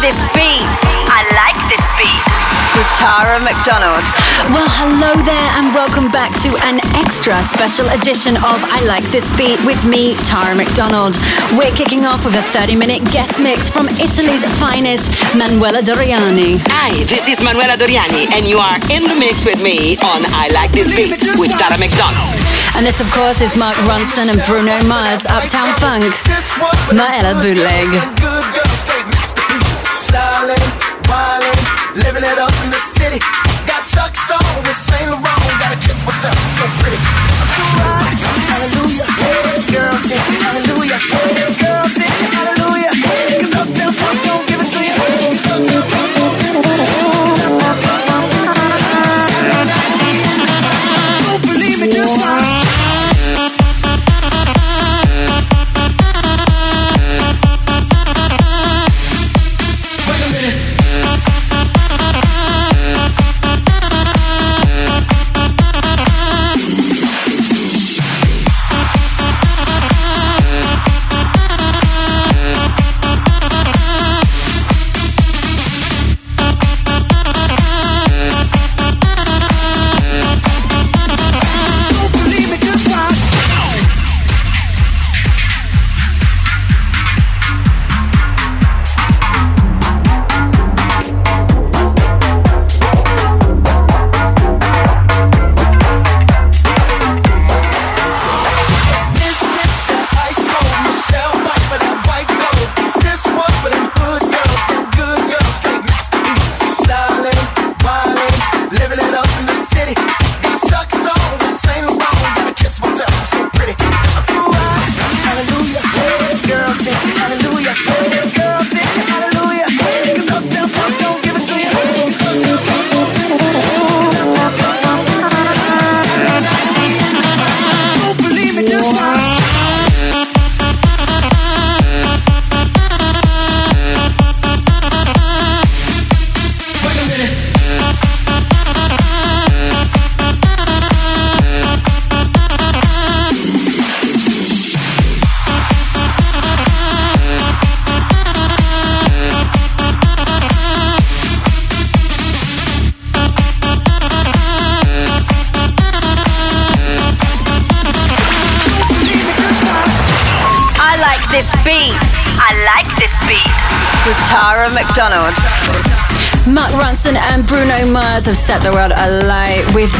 this beat. I like this beat. With Tara McDonald. Well, hello there, and welcome back to an extra special edition of I Like This Beat with me, Tara McDonald. We're kicking off with a 30 minute guest mix from Italy's finest, Manuela Doriani. Hi, this is Manuela Doriani, and you are in the mix with me on I Like This Beat with Tara McDonald. And this, of course, is Mark Ronson and Bruno Mars, Uptown Funk, Maella Bootleg. Living it up in the city. Got Chuck's on with Saint Laurent. Gotta kiss myself, I'm so pretty. I'm too high, hallelujah. Hey, girl, hallelujah. Hey,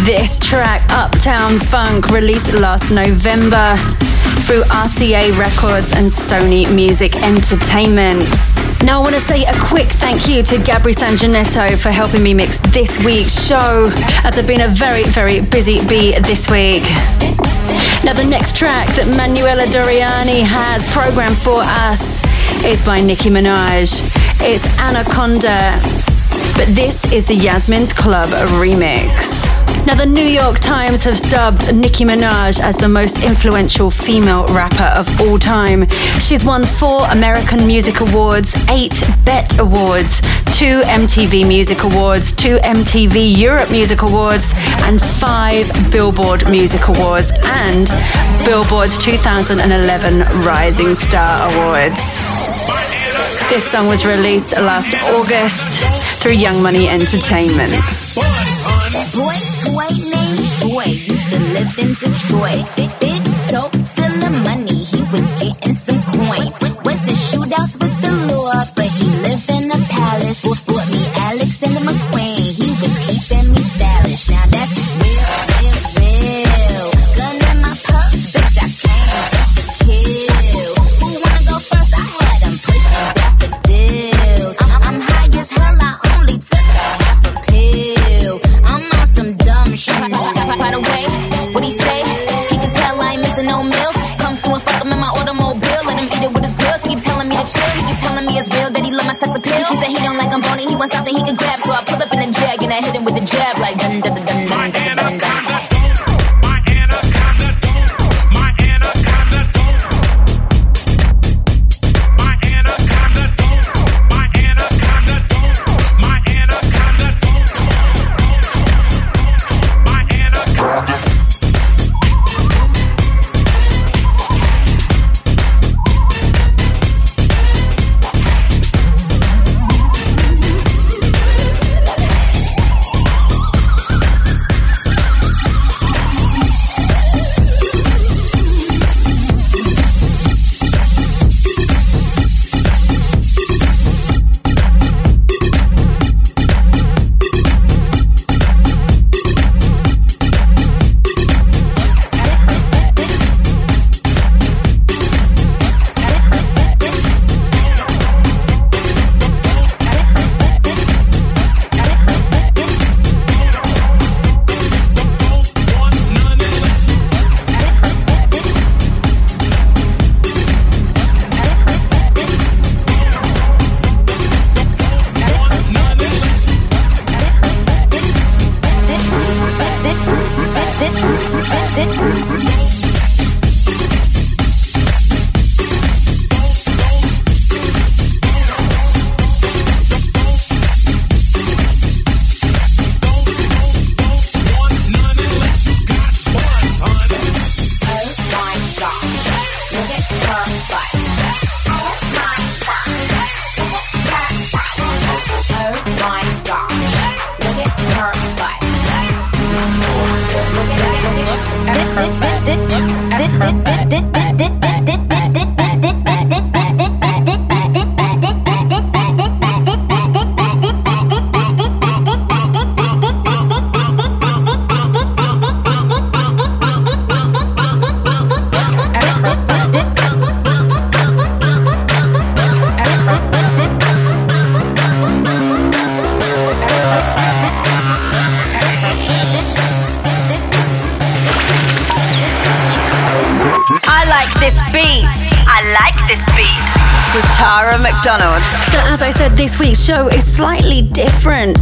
this track, Uptown Funk, released last November through RCA Records and Sony Music Entertainment. Now, I want to say a quick thank you to Gabri Sanjanetto for helping me mix this week's show, as I've been a very, very busy bee this week. Now, the next track that Manuela Doriani has programmed for us is by Nicki Minaj. It's Anaconda, but this is the Yasmin's Club remix. Now, the New York Times has dubbed Nicki Minaj as the most influential female rapper of all time. She's won four American Music Awards, eight BET Awards, two MTV Music Awards, two MTV Europe Music Awards, and five Billboard Music Awards, and Billboard's 2011 Rising Star Awards. This song was released last August through Young Money Entertainment. Boy, toy named Troy used to live in Detroit. Big dope, stealing money, he was getting some coins. Was the shootouts with the law, but he lived what he say. He can tell I ain't missing no meals. Come through and fuck him in my automobile. Let him eat it with his grills. He keep telling me to chill. He keep telling me it's real that he love my sex appeal. He said he don't like I'm bony. He wants something he can grab. So I pull up in a jag and I hit him with a jab like dun dun dun dun dun. dun.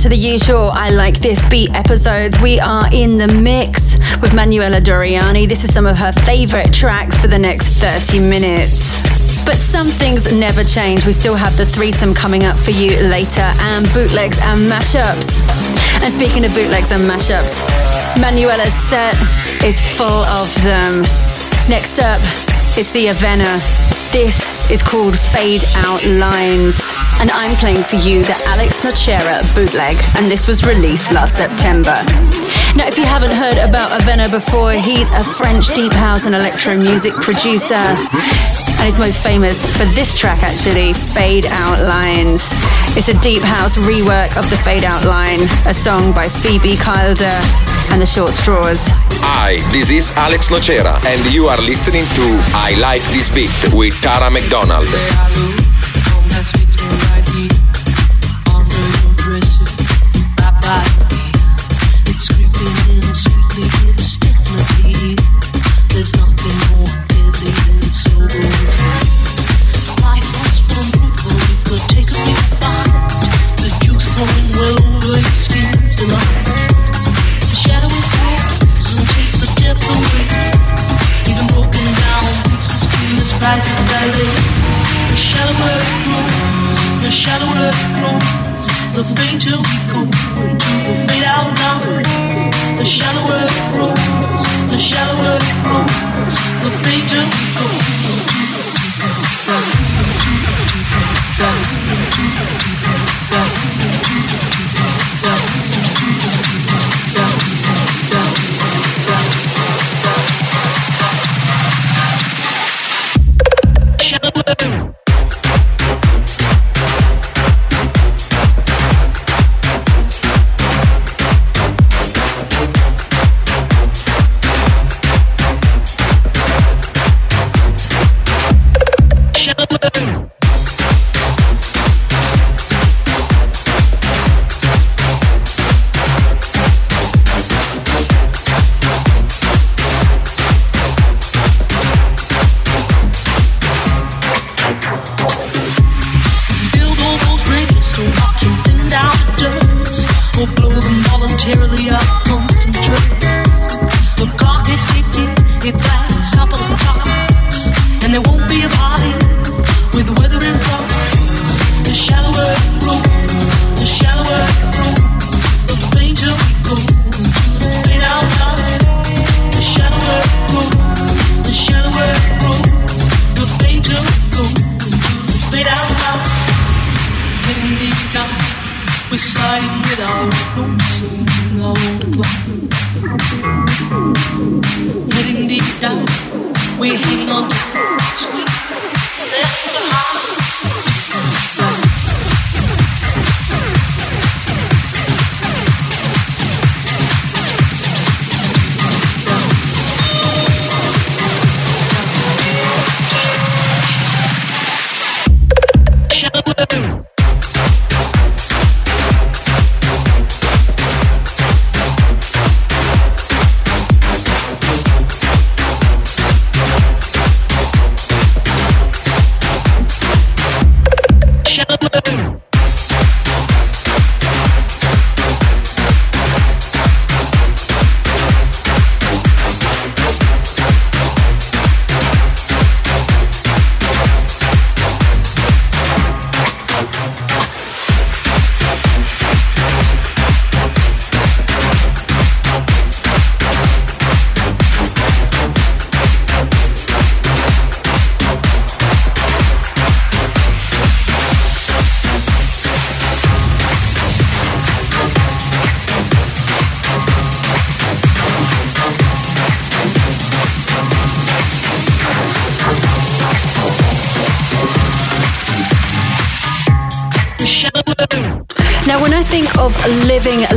To the usual I Like This Beat episodes. We are in the mix with Manuela Doriani. This is some of her favorite tracks for the next 30 minutes. But some things never change. We still have the threesome coming up for you later, and bootlegs and mashups. And speaking of bootlegs and mashups, Manuela's set is full of them. Next up is the Avener. This is called Fade Out Lines. And I'm playing for you the Alex Nocera bootleg, and this was released last September. Now, if you haven't heard about Avener before, he's a French deep house and electro music producer, and he's most famous for this track actually, Fade Out Lines. It's a deep house rework of the Fade Out Line, a song by Phoebe Killdeer and the Short Straws. Hi, this is Alex Nocera, and you are listening to I Like This Beat with Tara McDonald. I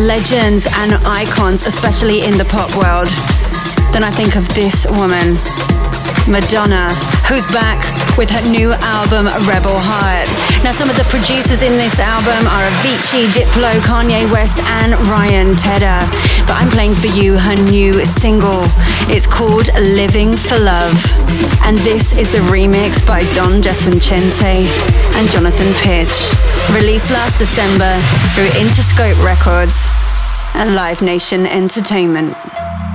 legends and icons, especially in the pop world, then I think of this woman, Madonna, who's back with her new album Rebel Heart. Now, some of the producers in this album are Avicii, Diplo, Kanye West, and Ryan Tedder. But I'm playing for you her new single. It's called Living for Love. And this is the remix by Don Giacinchente and Jonathan Pitch. Released last December through Interscope Records and Live Nation Entertainment.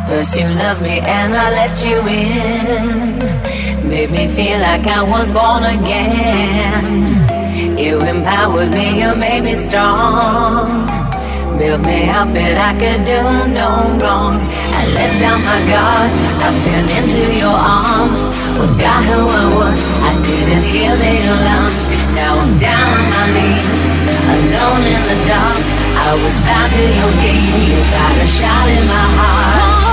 First you loved me and I let you in. Made me feel like I was born again. You empowered me, you made me strong. Built me up and I could do no wrong. I let down my guard, I fell into your arms. Forgot who I was, I didn't hear the alarms. Now I'm down on my knees, alone in the dark. I was bound to your gate, you got a shot in my heart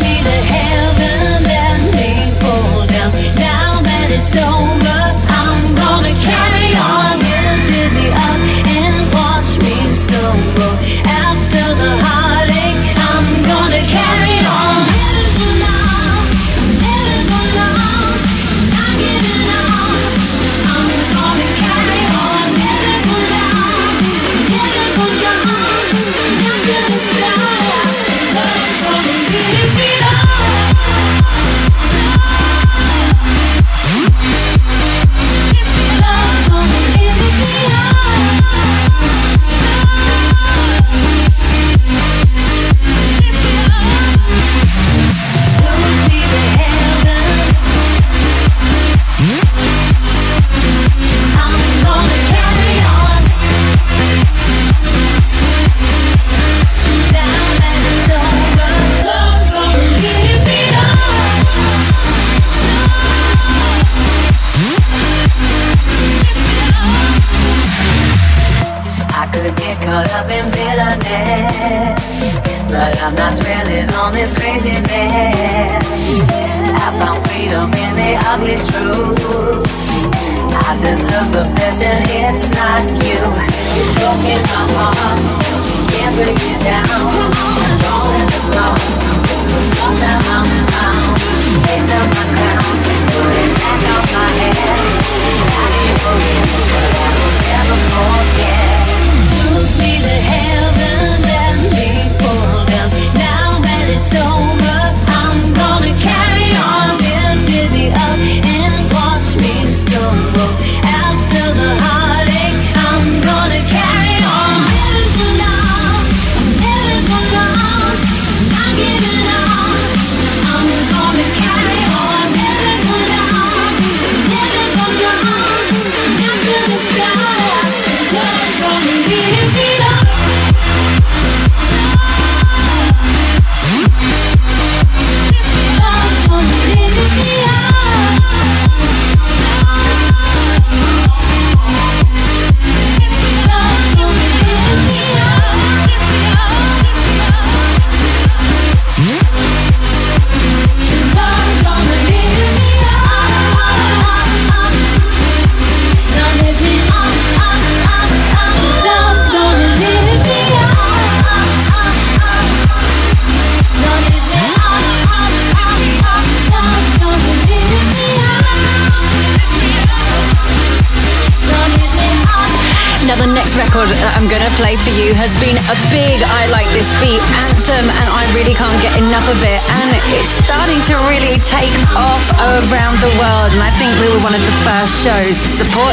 me to heaven and me fall down. Now that it's over, I'm gonna carry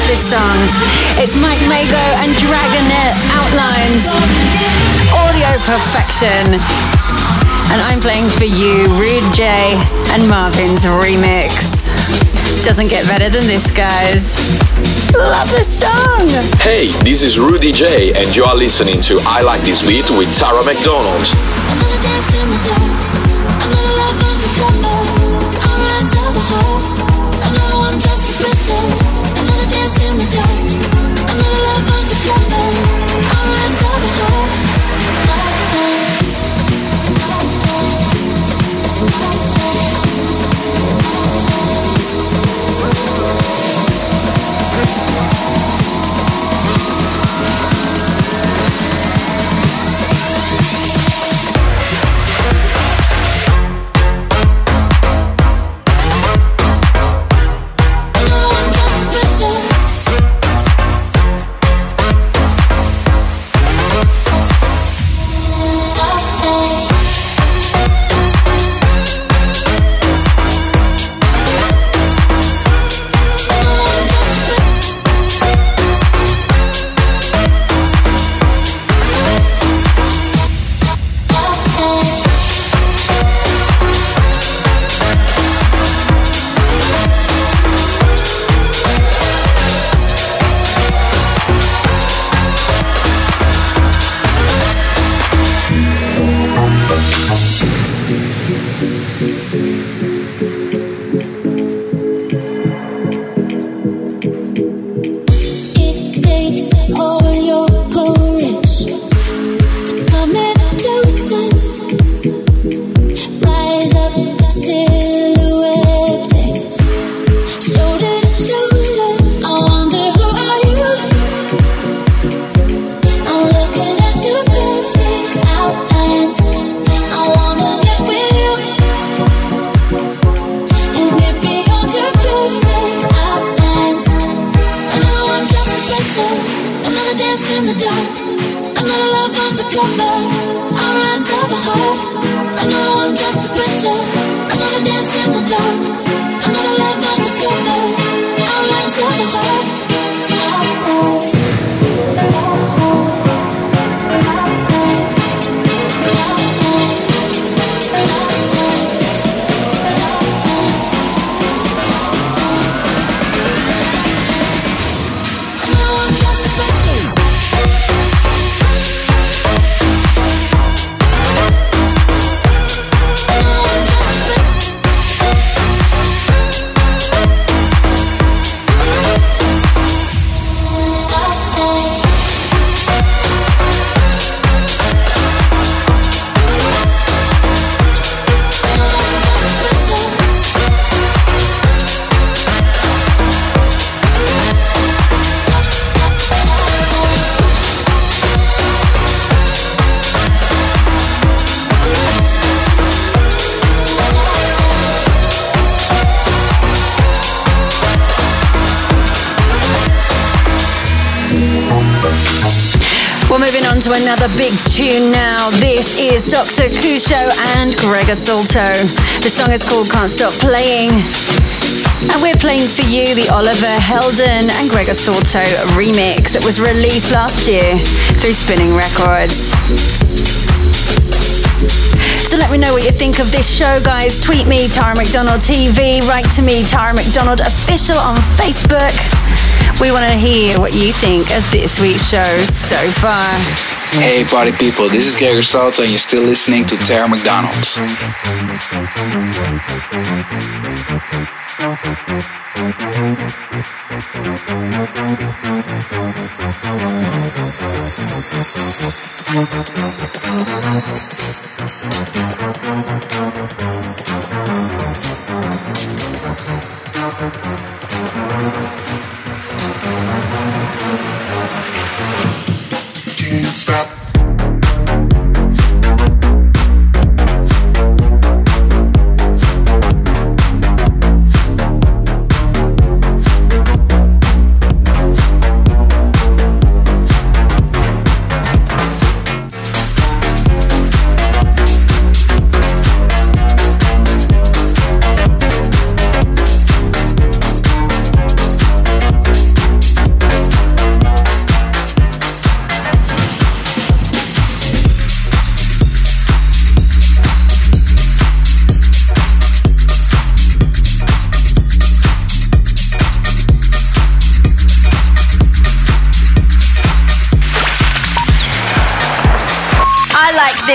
this song. It's Mike Mago and Dragonette Outlines, Audio Perfection. And I'm playing for you Rude J and Marvin's remix. Doesn't get better than this, guys. Love this song! Hey, this is Rudy J, and you are listening to I Like This Beat with Tara McDonald. Another big tune now. This is Dr. Kucho and Gregor Salto. The song is called Can't Stop Playing. And we're playing for you the Oliver Heldens and Gregor Salto remix that was released last year through Spinning Records. So let me know what you think of this show, guys. Tweet me, Tara McDonald TV. Write to me, Tara McDonald Official on Facebook. We want to hear what you think of this week's show so far. Hey, party people, this is Gregor Salto, and you're still listening to Tara McDonald's. Can't stop.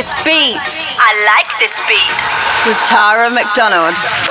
This beat. I like this beat. With Tara McDonald.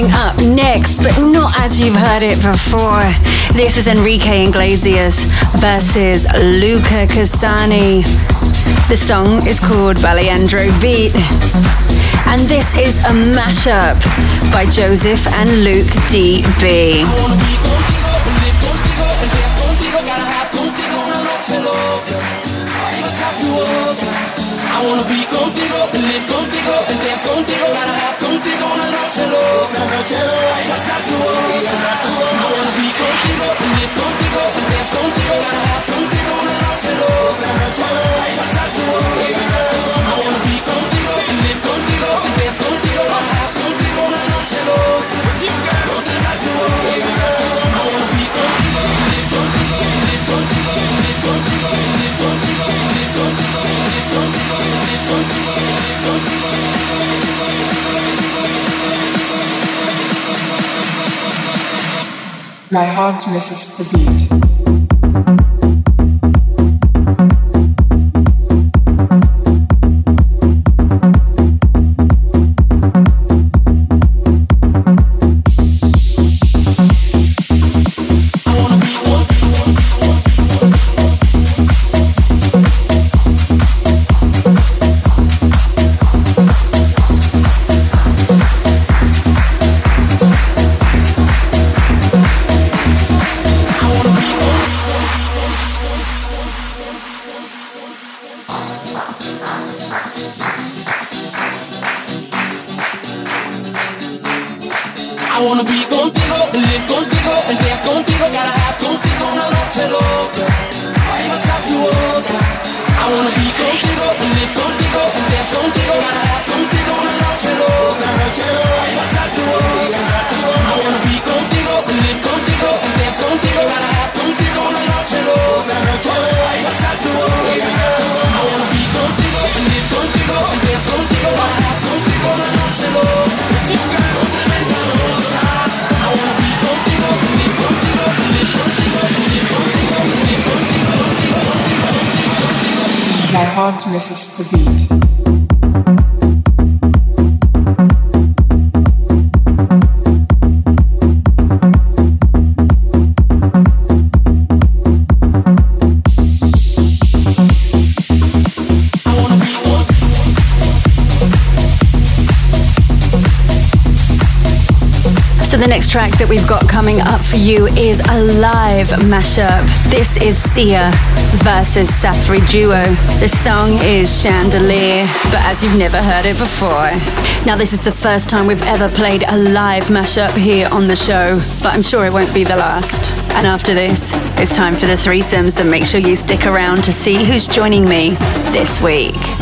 Coming up next, but not as you've heard it before. This is Enrique Iglesias versus Luca Casani. The song is called Baleandro Beat. And this is a mashup by Joseph and Luke DB. I wanna be contigo, live contigo, and dance contigo, gotta have contigo una noche loca. Tell her why you're My heart misses the beat. Live mashup. This is Sia versus Safri Duo. The song is Chandelier, but as you've never heard it before. Now, this is the first time we've ever played a live mashup here on the show, but I'm sure it won't be the last. And after this, it's time for the threesomes, and make sure you stick around to see who's joining me this week.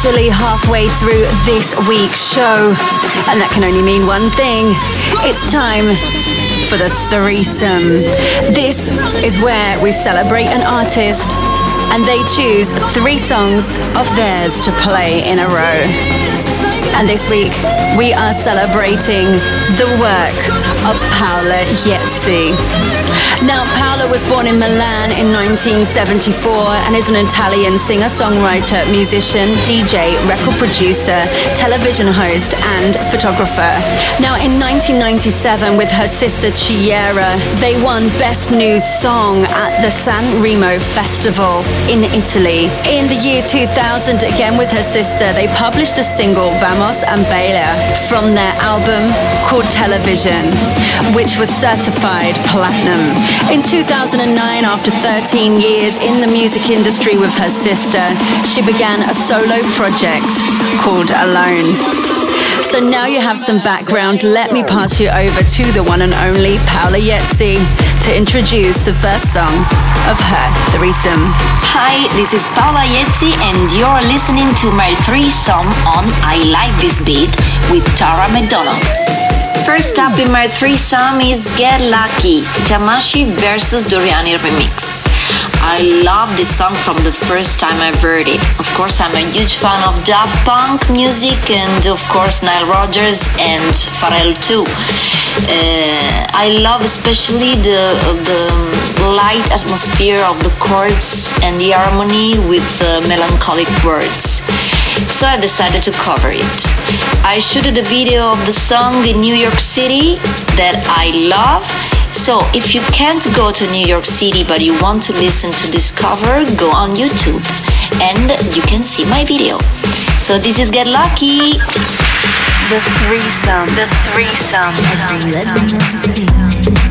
Officially halfway through this week's show. And that can only mean one thing it's time for the threesome. This is where we celebrate an artist and they choose three songs of theirs to play in a row. And this week, we are celebrating the work of Paola Iezzi. Now, Paola was born in Milan in 1974 and is an Italian singer-songwriter, musician, DJ, record producer, television host, and photographer. Now, in 1997, with her sister Chiara, they won Best New Song at the San Remo Festival in Italy. In the year 2000, again with her sister, they published the single Vamos and Bailar from their album called Television, which was certified platinum. In 2009, after 13 years in the music industry with her sister, she began a solo project called Alone. So now you have some background, let me pass you over to the one and only Paola Iezzi to introduce the first song of her threesome. Hi, this is Paola Iezzi and you're listening to my threesome on I Like This Beat with Tara McDonald. First up in my threesome is Get Lucky, Tamashi versus Doriani remix. I love this song from the first time I heard it. Of course, I'm a huge fan of Daft Punk music and, of course, Nile Rodgers and Pharrell too. Uh, I love especially the the light atmosphere of the chords and the harmony with uh, melancholic words. So I decided to cover it. I shooted a video of the song in New York City that I love. So if you can't go to New York City but you want to listen to this cover, go on YouTube and you can see my video. So this is Get Lucky. The threesome. The threesome. What is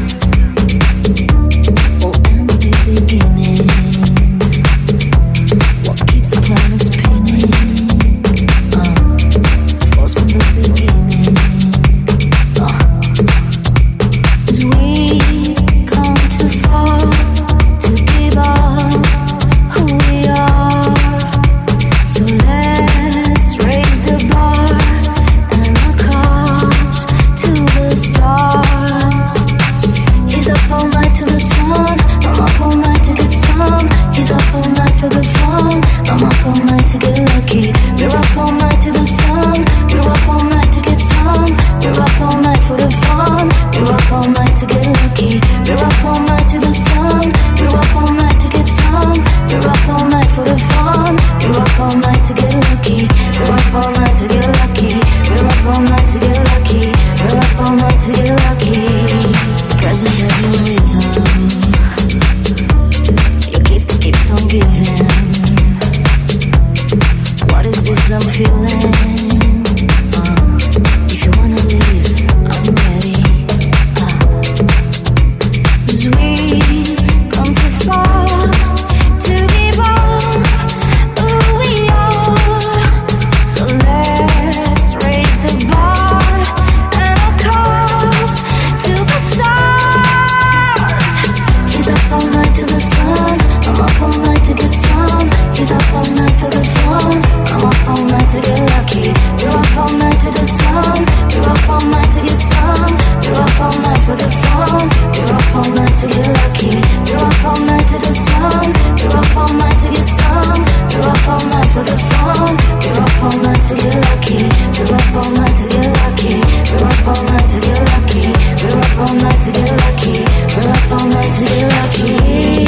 lucky. We're up all night to be lucky.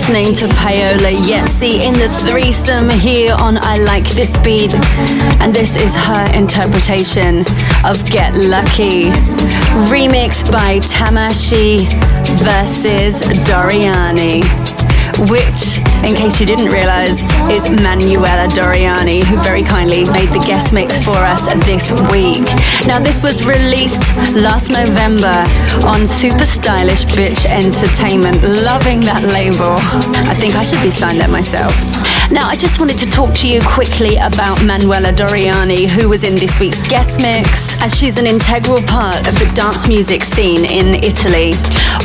Listening to Paola Iezzi in the threesome here on I Like This Beat. And this is her interpretation of Get Lucky, remixed by Tamashi versus Doriani, which in case you didn't realize, is Manuela Doriani, who very kindly made the guest mix for us this week. Now, this was released last November on Super Stylish Bitch Entertainment. Loving that label. I think I should be signed there myself. Now, I just wanted to talk to you quickly about Manuela Doriani, who was in this week's guest mix, as she's an integral part of the dance music scene in Italy,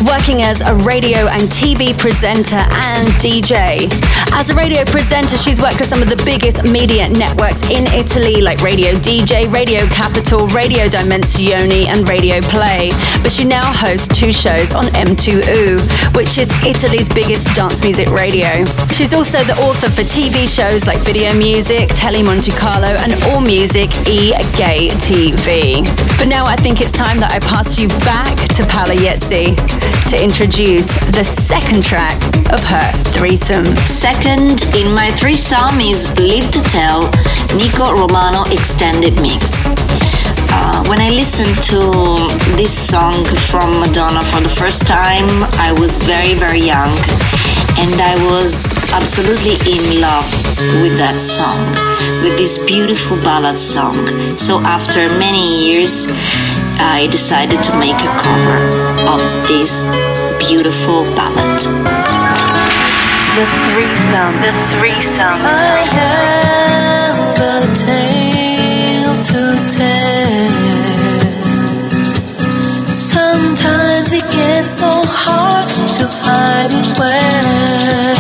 working as a radio and TV presenter and DJ. As a radio presenter, she's worked with some of the biggest media networks in Italy, like Radio DJ, Radio Capital, Radio Dimensione, and Radio Play. But she now hosts two shows on M2U, which is Italy's biggest dance music radio. She's also the author for TV shows like Video Music, Tele Monte Carlo, and All Music E Gay TV. But now I think it's time that I pass you back to Paola Iezzi to introduce the second track of her threesome. Second in my threesome is Live to Tell Nico Romano Extended Mix. Uh, when I listened to this song from Madonna for the first time, I was very, very young and I was absolutely in love with that song, with this beautiful ballad song. So after many years, I decided to make a cover of this beautiful ballad the threesome, the threesome. I have a tale to tell. Sometimes it gets so hard to hide it well.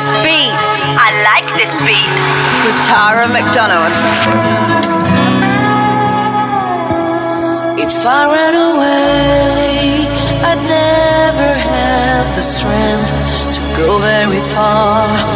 This beat. I like this beat. With Tara McDonald. If I ran away, I'd never have the strength to go very far.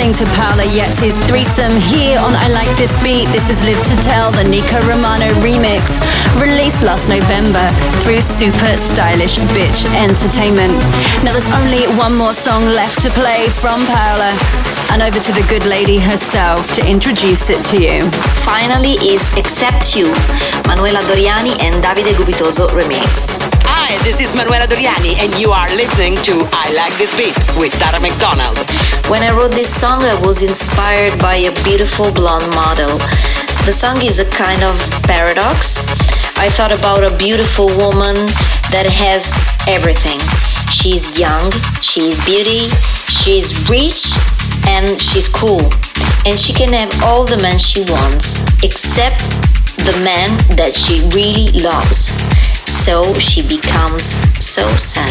Listening to Paola Iezzi's threesome here on I Like This Beat. This is Live to Tell, the Nico Romano remix, released last November through Super Stylish Bitch Entertainment. Now there's only one more song left to play from Paola, and over to the good lady herself to introduce it to you. Finally is Except You, Manuela Doriani and Davide Gubitoso remix. Hi, this is Manuela Doriani, and you are listening to I Like This Beat with Tara McDonald. When I wrote this song, I was inspired by a beautiful blonde model. The song is a kind of paradox. I thought about a beautiful woman that has everything. She's young, she's beauty, she's rich, and she's cool. And she can have all the men she wants, except the man that she really loves. So she becomes so sad.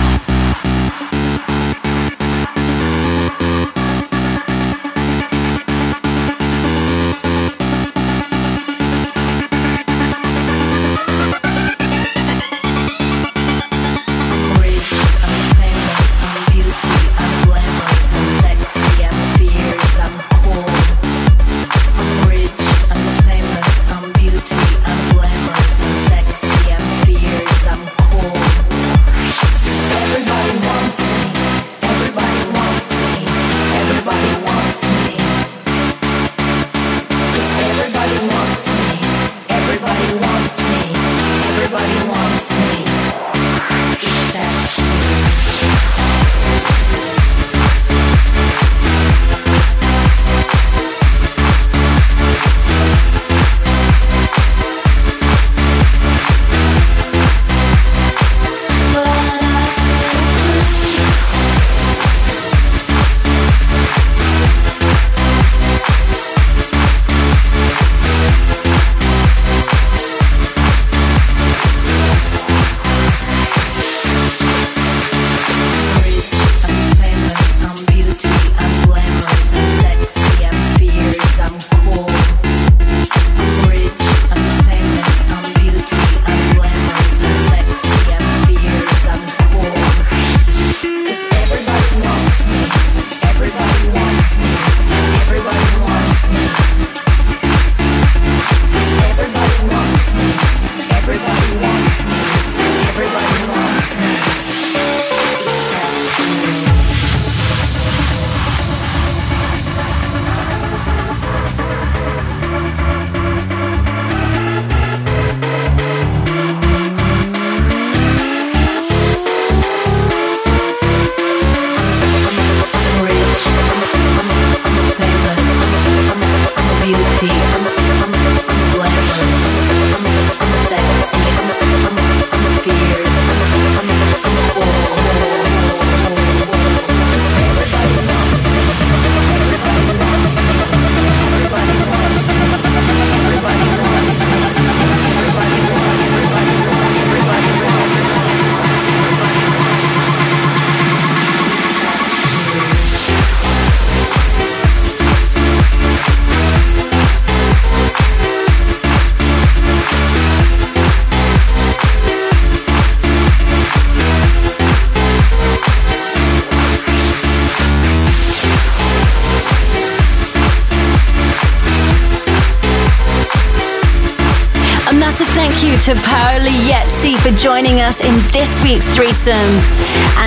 to Paolo Iezzi for joining us in this week's threesome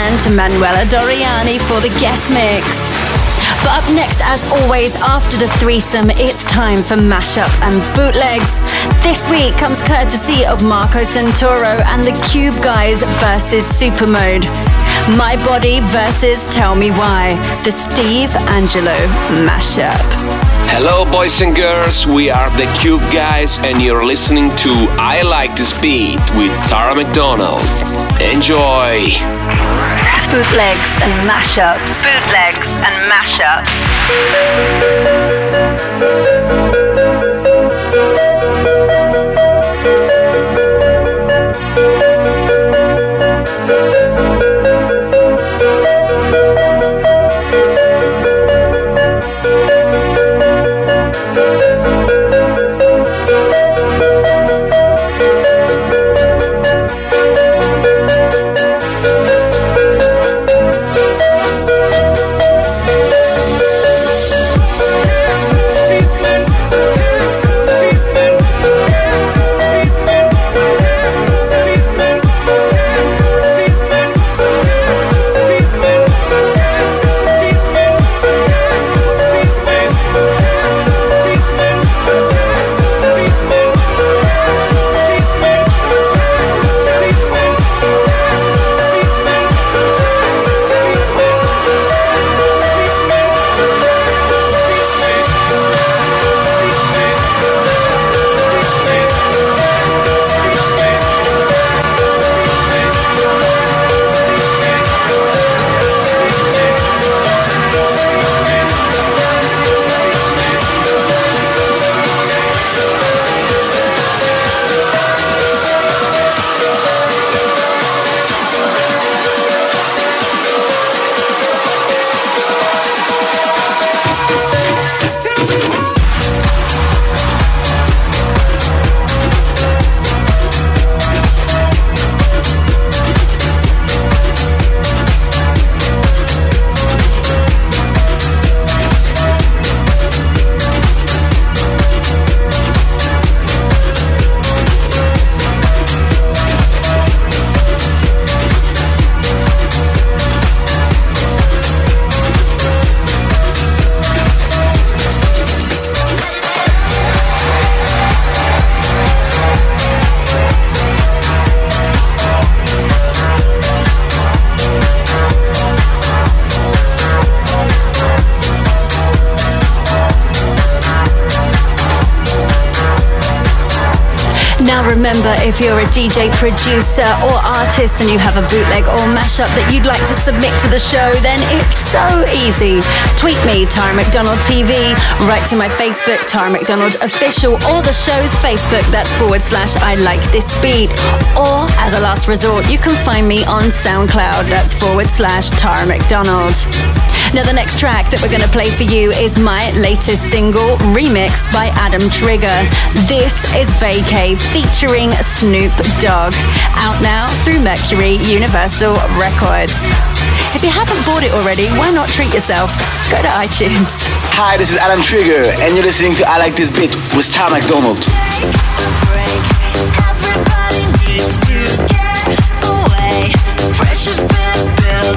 and to Manuela Doriani for the guest mix. But up next, as always, after the threesome, it's time for mashup and bootlegs. This week comes courtesy of Marco Santoro and the Cube Guys versus Supermode. My Body versus Tell Me Why, the Steve Angello mashup. Hello, boys and girls. We are the Cube Guys, and you're listening to I Like This Beat with Tara McDonald. Enjoy. Bootlegs and mashups. Bootlegs and mashups. DJ, producer, or artist and you have a bootleg or mashup that you'd like to submit to the show, then it's so easy. Tweet me, Tara McDonald TV, write to my Facebook, Tara McDonald Official, or the show's Facebook, that's forward slash I like this beat. Or, as a last resort, you can find me on SoundCloud, that's forward slash Tara McDonald. Now, the next track that we're going to play for you is my latest single, remixed by Adam Trigger. This is Vacay featuring Snoop Dogg. Out now through Mercury Universal Records. If you haven't bought it already, why not treat yourself? Go to iTunes. Hi, this is Adam Trigger, and you're listening to I Like This Bit with Tara McDonald. Pressure's been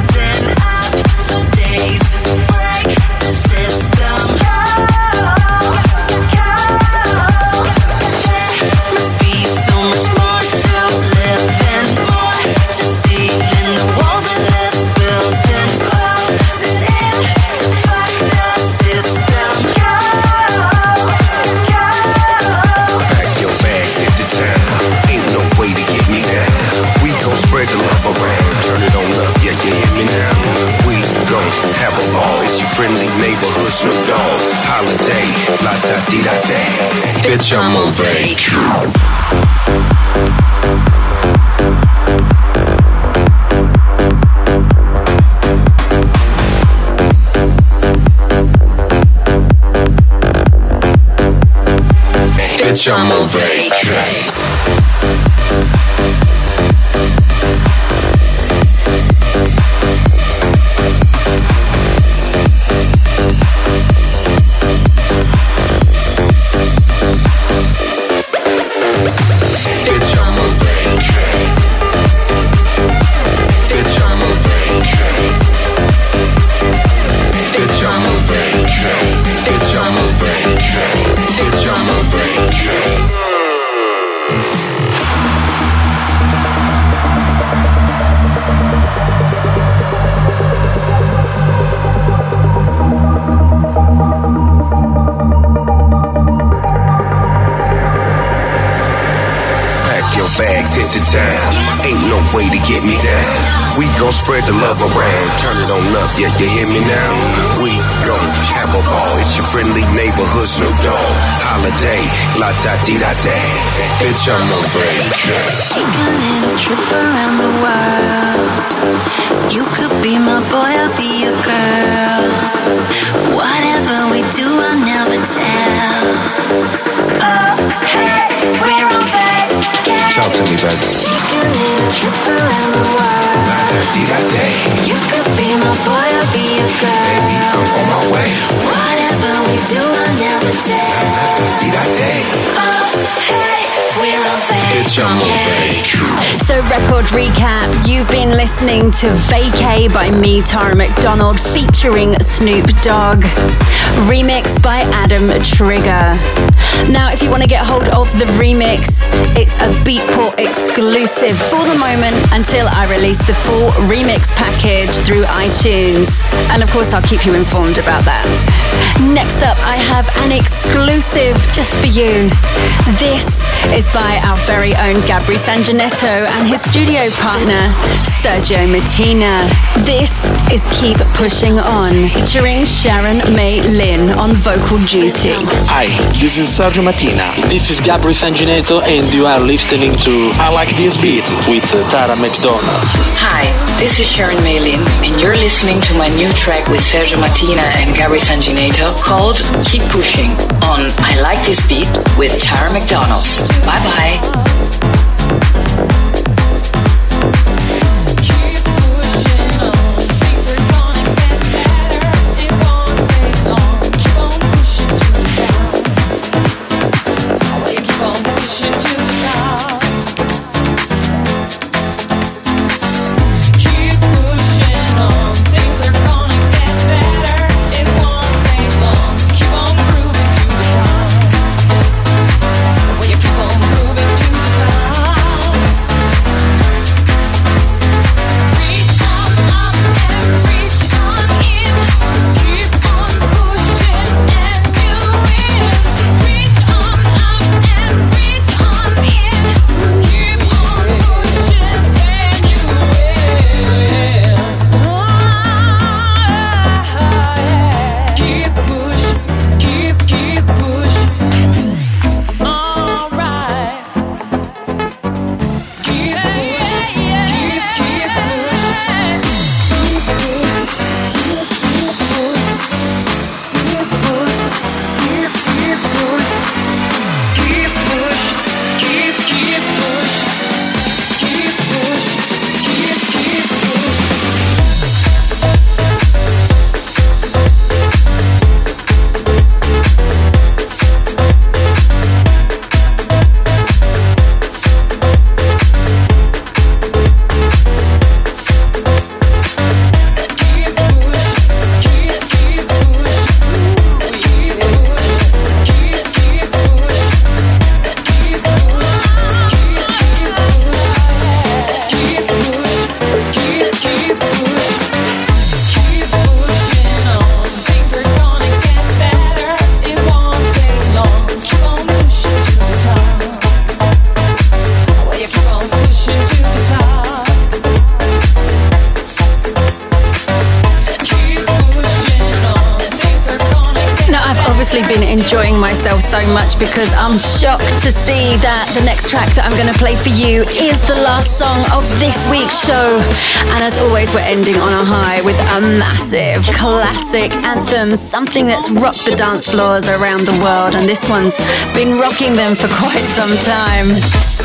Bitch, I'm on vac. We gon' spread the love around. Turn it on up, yeah, you hear me now? We gon' have a ball. It's your friendly neighborhood Snoop Dogg. Holiday, la da di da da. Bitch, I'm on break. Take a little trip around the world. You could be my boy, I'll be your girl. Whatever we do, I'll never tell. Oh, hey, we're on vacation. Talk to me, baby. Take a trip around the world. La da di da da. You could be my boy, I'll be your girl. Baby, I'm on my way. Whatever we do, I'll never tell. La da di da da. Oh, hey, we're on Bitch, I'm on break. So, record recap. You've been listening to Vacay by me, Tara McDonald, featuring Snoop Dogg. Remixed by Adam Trigger. Now, if you want to get hold of the remix, it's a Beatport exclusive for the moment until I release the full remix package through iTunes. And of course, I'll keep you informed about that. Next up, I have an exclusive just for you. This is by our very own Gabri Sanginetto and his studio partner, Sergio Martina. This is Keep Pushing On, featuring Sharon May Linn on vocal duty. Hi, this is Sergio Mattina. This is Gabri Sanginetto, and you are listening to I Like This Beat with Tara McDonald. Hi, this is Sharon Malin, and you're listening to my new track with Sergio Martina and Gabri Sanginetto called Keep Pushing on I Like This Beat with Tara McDonald. Bye bye. Enjoying myself so much because I'm shocked to see that the next track that I'm going to play for you is the last song of this week's show. And as always, we're ending on a high with a massive classic anthem, something that's rocked the dance floors around the world. And this one's been rocking them for quite some time.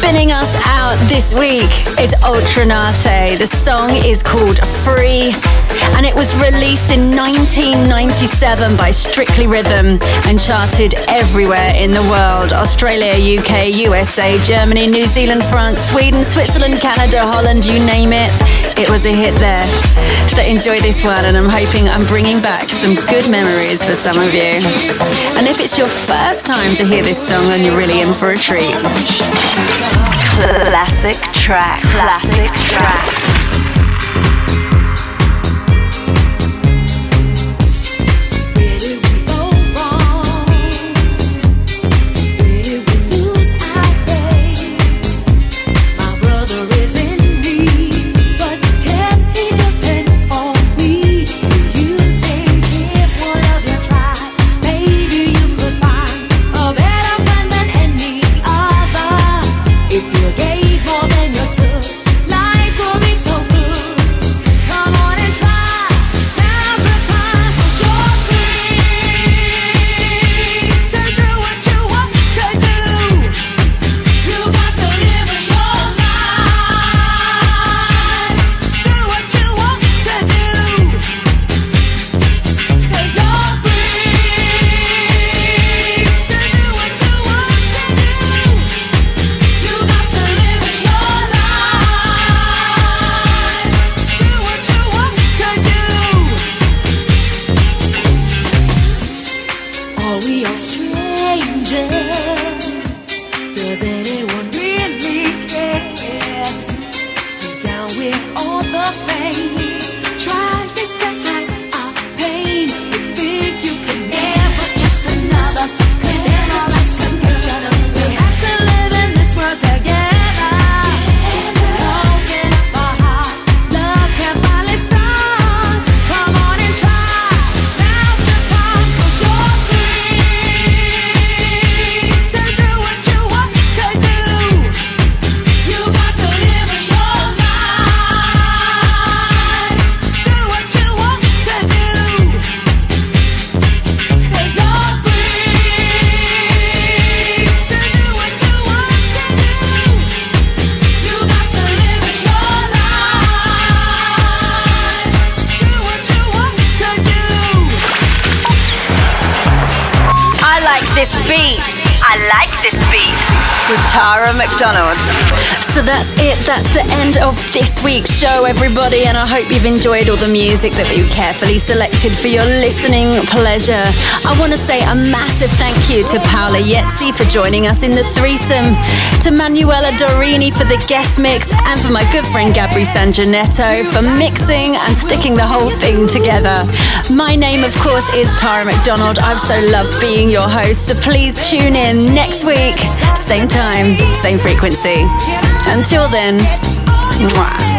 Spinning us out this week is Ultra Naté. The song is called Free and it was released in 1997 by Strictly Rhythm and charted everywhere in the world Australia, UK, USA, Germany, New Zealand, France, Sweden, Switzerland, Canada, Holland, you name it. It was a hit there. So enjoy this one, and I'm hoping I'm bringing back some good memories for some of you. And if it's your first time to hear this song, then you're really in for a treat. Classic track. Classic track. This week's show, everybody. And I hope you've enjoyed all the music that we carefully selected for your listening pleasure. I want to say a massive thank you to Paola Iezzi for joining us in the threesome, to Manuela Doriani for the guest mix, and for my good friend Gabri Sanginetto for mixing and sticking the whole thing together. My name, of course, is Tara McDonald. I've so loved being your host. So please tune in next week, same time, same frequency. Until then, 等会。